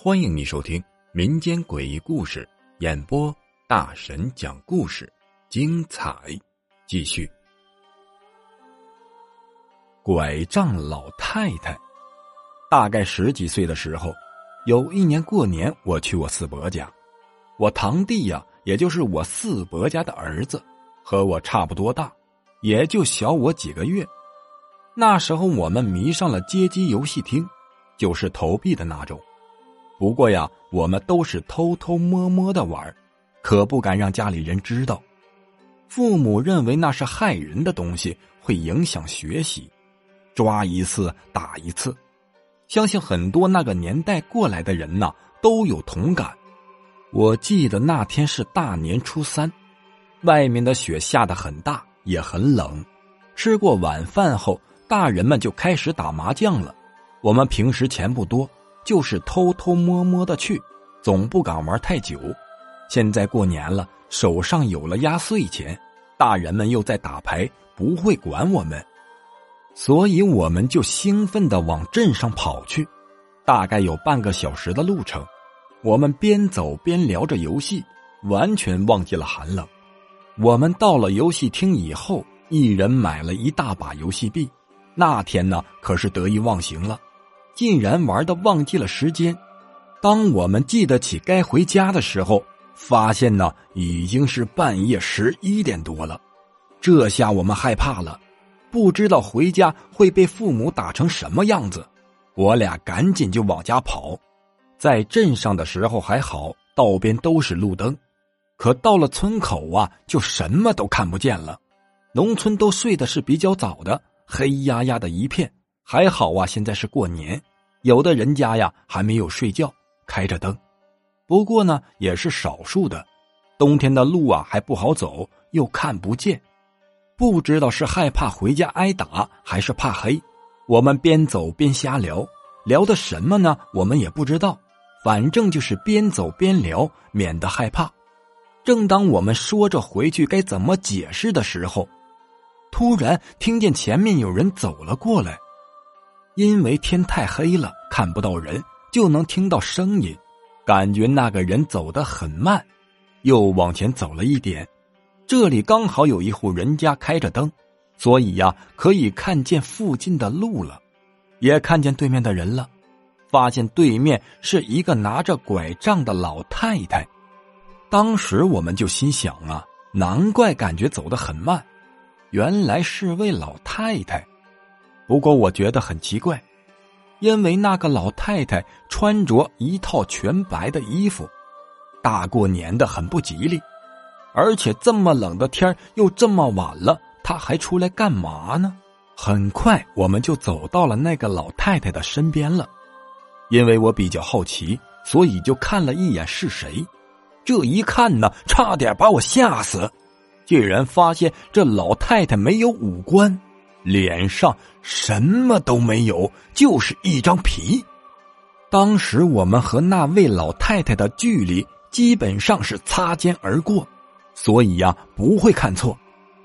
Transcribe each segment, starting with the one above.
欢迎你收听民间诡异故事演播，大神讲故事，精彩继续。拐杖老太太，大概十几岁的时候，有一年过年，我去我四伯家，我堂弟呀，也就是我四伯家的儿子，和我差不多大，也就小我几个月。那时候我们迷上了街机游戏厅，就是投币的那种。不过呀，我们都是偷偷摸摸的玩，可不敢让家里人知道。父母认为那是害人的东西，会影响学习，抓一次打一次。相信很多那个年代过来的人呐都有同感。我记得那天是大年初三，外面的雪下得很大，也很冷。吃过晚饭后，大人们就开始打麻将了。我们平时钱不多。就是偷偷摸摸的去，总不敢玩太久。现在过年了，手上有了压岁钱，大人们又在打牌，不会管我们，所以我们就兴奋的往镇上跑去。大概有半个小时的路程，我们边走边聊着游戏，完全忘记了寒冷。我们到了游戏厅以后，一人买了一大把游戏币。那天呢，可是得意忘形了。竟然玩的忘记了时间，当我们记得起该回家的时候，发现呢已经是半夜十一点多了。这下我们害怕了，不知道回家会被父母打成什么样子。我俩赶紧就往家跑。在镇上的时候还好，道边都是路灯，可到了村口啊，就什么都看不见了。农村都睡的是比较早的，黑压压的一片。还好啊，现在是过年。有的人家呀还没有睡觉，开着灯，不过呢也是少数的。冬天的路啊还不好走，又看不见，不知道是害怕回家挨打，还是怕黑。我们边走边瞎聊，聊的什么呢？我们也不知道，反正就是边走边聊，免得害怕。正当我们说着回去该怎么解释的时候，突然听见前面有人走了过来。因为天太黑了，看不到人，就能听到声音，感觉那个人走得很慢。又往前走了一点，这里刚好有一户人家开着灯，所以呀，可以看见附近的路了，也看见对面的人了。发现对面是一个拿着拐杖的老太太。当时我们就心想啊，难怪感觉走得很慢，原来是位老太太。不过我觉得很奇怪，因为那个老太太穿着一套全白的衣服，大过年的很不吉利，而且这么冷的天又这么晚了，她还出来干嘛呢？很快我们就走到了那个老太太的身边了，因为我比较好奇，所以就看了一眼是谁。这一看呢，差点把我吓死，竟然发现这老太太没有五官。脸上什么都没有，就是一张皮。当时我们和那位老太太的距离基本上是擦肩而过，所以呀不会看错。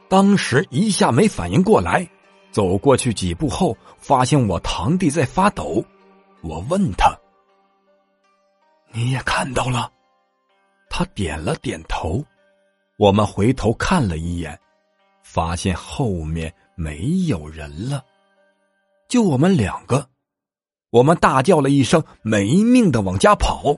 当时一下没反应过来，走过去几步后，发现我堂弟在发抖。我问他：“你也看到了？”他点了点头。我们回头看了一眼，发现后面。没有人了，就我们两个。我们大叫了一声，没命的往家跑。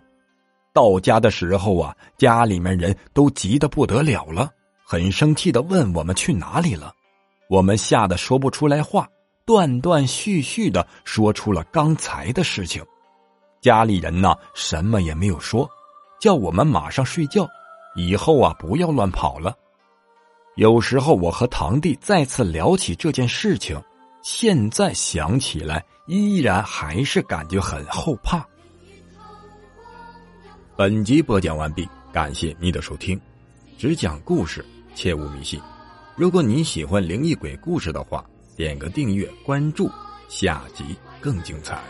到家的时候啊，家里面人都急得不得了了，很生气的问我们去哪里了。我们吓得说不出来话，断断续续的说出了刚才的事情。家里人呢，什么也没有说，叫我们马上睡觉，以后啊不要乱跑了。有时候我和堂弟再次聊起这件事情，现在想起来依然还是感觉很后怕。本集播讲完毕，感谢你的收听。只讲故事，切勿迷信。如果你喜欢灵异鬼故事的话，点个订阅关注，下集更精彩。